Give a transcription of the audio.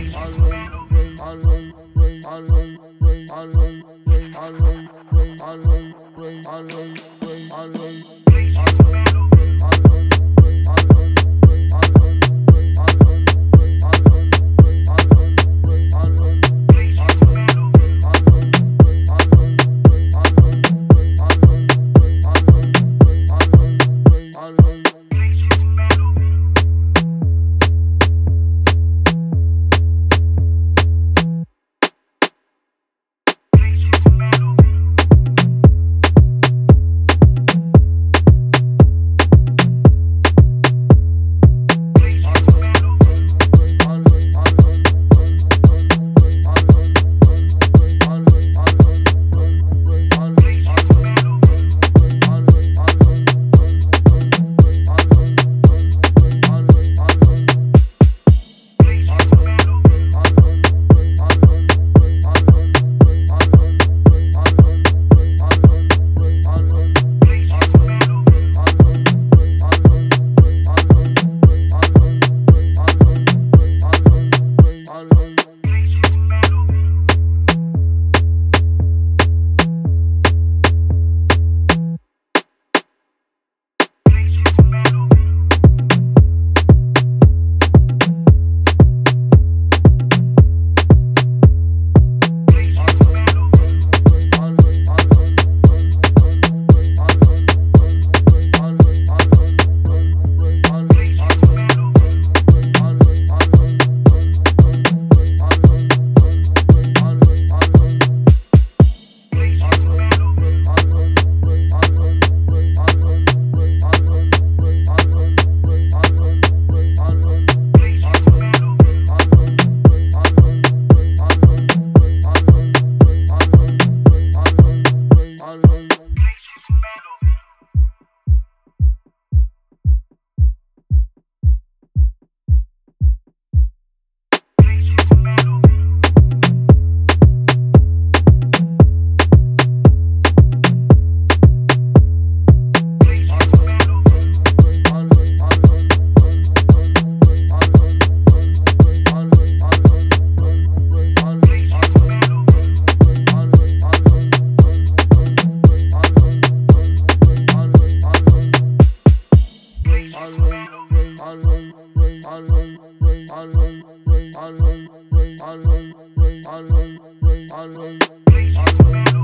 Always, always, always, always, always, always, always, always, always, always, always, always, always, always, always, always, Please,